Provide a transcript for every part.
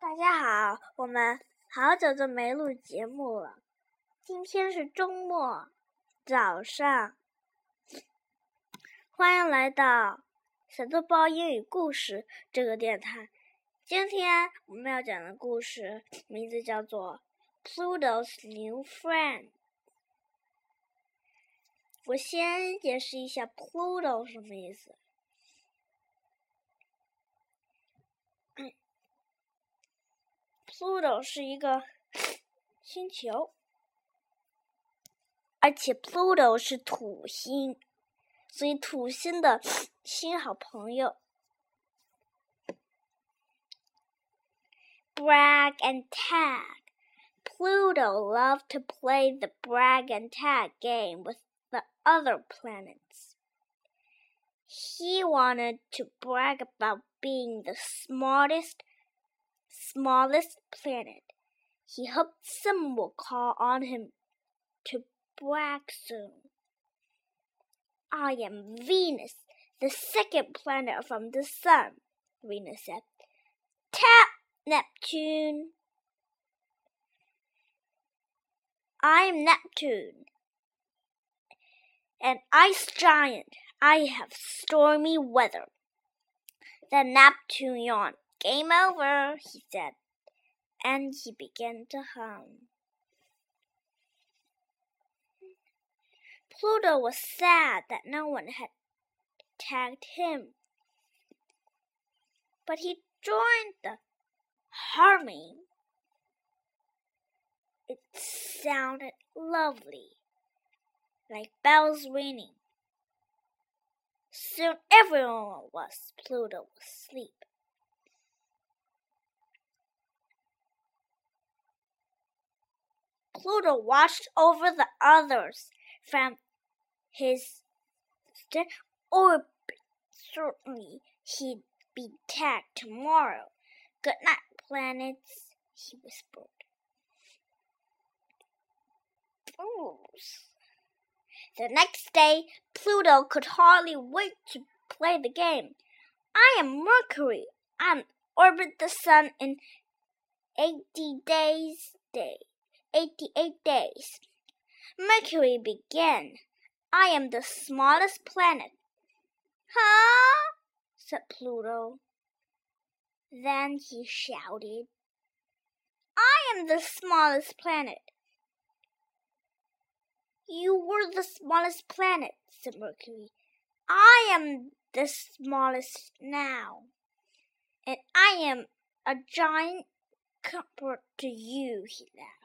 大家好，我们好久都没录节目了。今天是周末早上，欢迎来到小豆包英语故事这个电台。今天我们要讲的故事名字叫做《Pluto's New Friend》。我先解释一下 Pluto 什么意思。Pluto 是一个星球，而且 Pluto 是土星，所以土星的新好朋友。Brag and tag. Pluto loved to play the brag and tag game with the other planets. He wanted to brag about being the smartest smallest planet. He hoped someone will call on him to brag soon. I am Venus, the second planet from the sun, Venus said. Tap, Neptune. I am Neptune, an ice giant. I have stormy weather. Then Neptune yawned. Game over, he said, and he began to hum. Pluto was sad that no one had tagged him, but he joined the humming. It sounded lovely, like bells ringing. Soon everyone was Pluto asleep. Pluto watched over the others from his orbit. Certainly, he'd be tagged tomorrow. Good night, planets, he whispered. Ooh. The next day, Pluto could hardly wait to play the game. I am Mercury. I orbit the sun in 80 days. Day. 88 days. Mercury began. I am the smallest planet. Huh? said Pluto. Then he shouted, I am the smallest planet. You were the smallest planet, said Mercury. I am the smallest now. And I am a giant compared to you, he laughed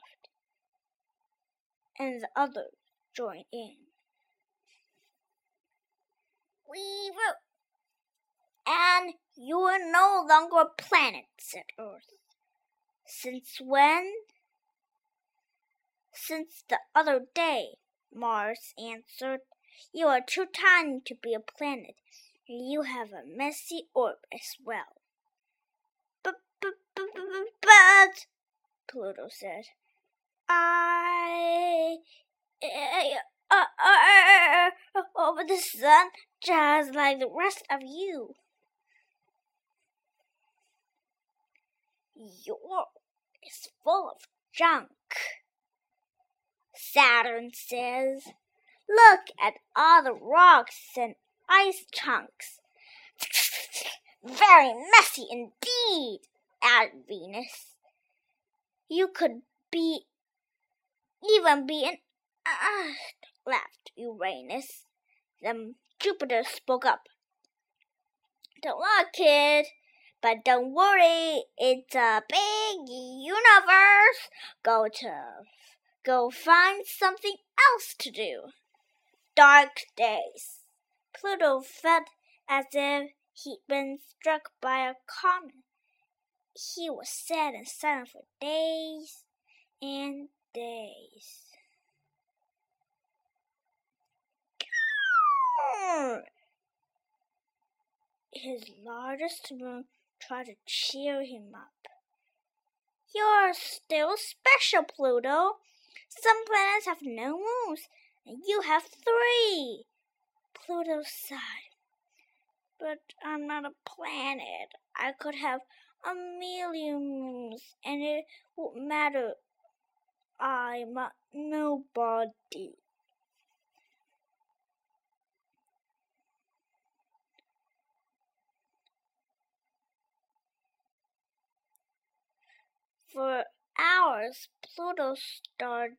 and the others joined in. We wrote, and you are no longer a planet, said Earth. Since when? Since the other day, Mars answered. You are too tiny to be a planet, and you have a messy orb as well. But, but, but, but, but Pluto said, I uh, uh, uh, over the sun just like the rest of you. Your is full of junk. Saturn says, Look at all the rocks and ice chunks. Very messy indeed, added Venus. You could be even be an earth, laughed Uranus. Then Jupiter spoke up. Don't look, kid, but don't worry, it's a big universe. Go to go find something else to do. Dark days. Pluto felt as if he'd been struck by a comet. He was sad and silent for days and days. His largest moon tried to cheer him up. You're still special, Pluto. Some planets have no moons, and you have three. Pluto sighed. But I'm not a planet. I could have a million moons and it would matter. I'm nobody. For hours, Pluto stared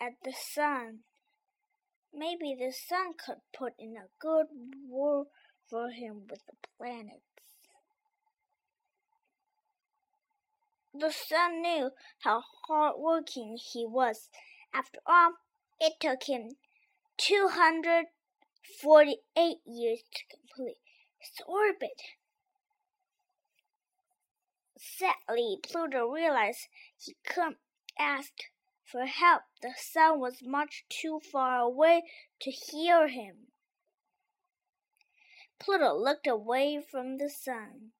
at the sun. Maybe the sun could put in a good word for him with the planets. The sun knew how hard-working he was. After all, it took him 248 years to complete his orbit. Sadly, Pluto realized he couldn't ask for help. The sun was much too far away to hear him. Pluto looked away from the sun.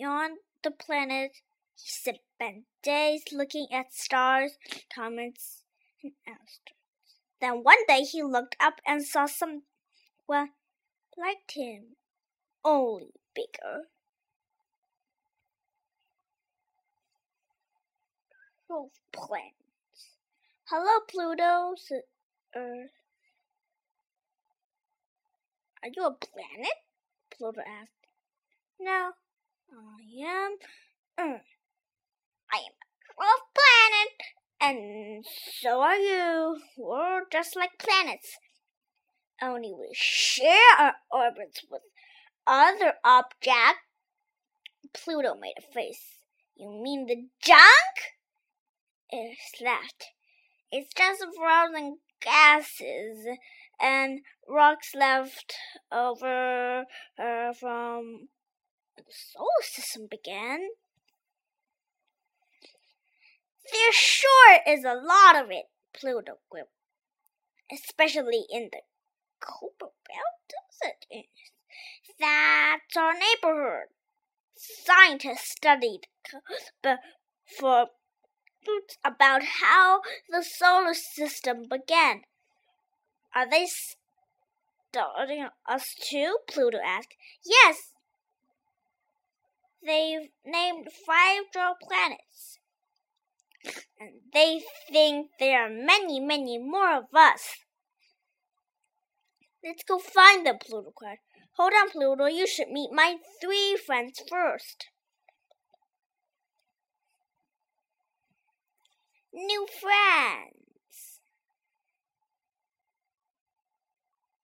Beyond the planet, he spent days looking at stars, comets, and asteroids. Then one day he looked up and saw someone like him, only bigger. Twelve planets. Hello, Pluto, Earth. Are you a planet? Pluto asked. No, I am. I am a twelfth planet, and so are you. We're just like planets. Only we share our orbits with other objects. Pluto made a face. You mean the junk? It laughed. It's just frozen gases and rocks left over uh, from the solar system began. There sure is a lot of it, Pluto quipped, especially in the Kuiper Belt Desert. That's our neighborhood. Scientists studied for about how the solar system began. Are they studying us too? Pluto asked. Yes. They've named five dwarf planets. And they think there are many, many more of us. Let's go find them, Pluto cried. Hold on, Pluto. You should meet my three friends first. new friends.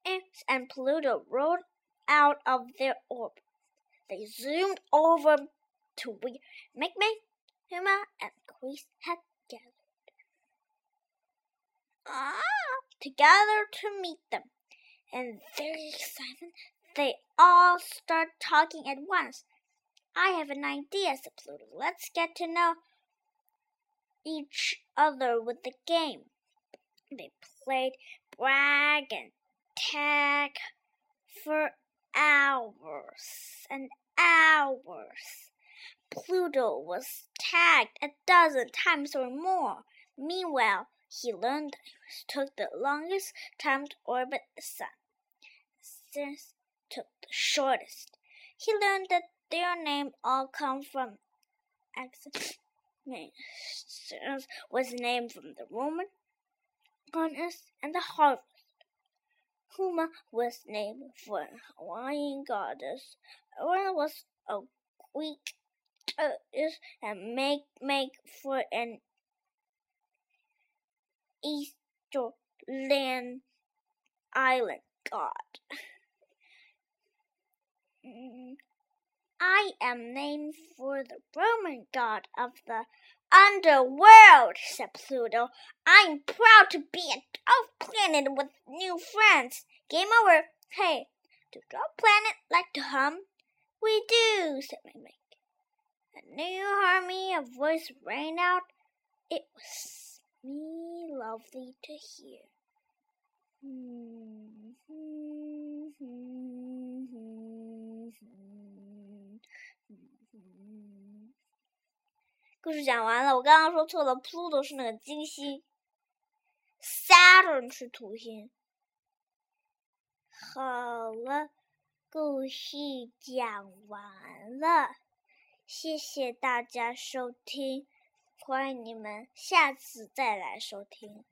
X and Pluto rolled out of their orbit. They zoomed over to where Mickey, Haumea, and Quiz had gathered. Ah, together to meet them. And very excited, they all start talking at once. I have an idea, said Pluto. Let's get to know each other with the game. They played brag and tag for hours and hours. Pluto was tagged a dozen times or more. Meanwhile, he learned that it took the longest time to orbit the sun. Since took the shortest. He learned that their names all come from was named from the Roman goddess and the harvest. Haumea was named for a Hawaiian goddess. Ora was a Greek goddess and make make for an Easterland island god. Mm, I am named for the Roman god of the underworld, said Pluto. I'm proud to be a dwarf planet with new friends. Game over. Hey, do dwarf planet like to hum? We do, said Mimic. A new harmony of voice rang out. It was me lovely to hear. Hmm, hmm, hmm, 故事讲完了，我刚刚说错了，Pluto 是那个金星，Saturn 是土星。好了，故事讲完了，谢谢大家收听，欢迎你们下次再来收听。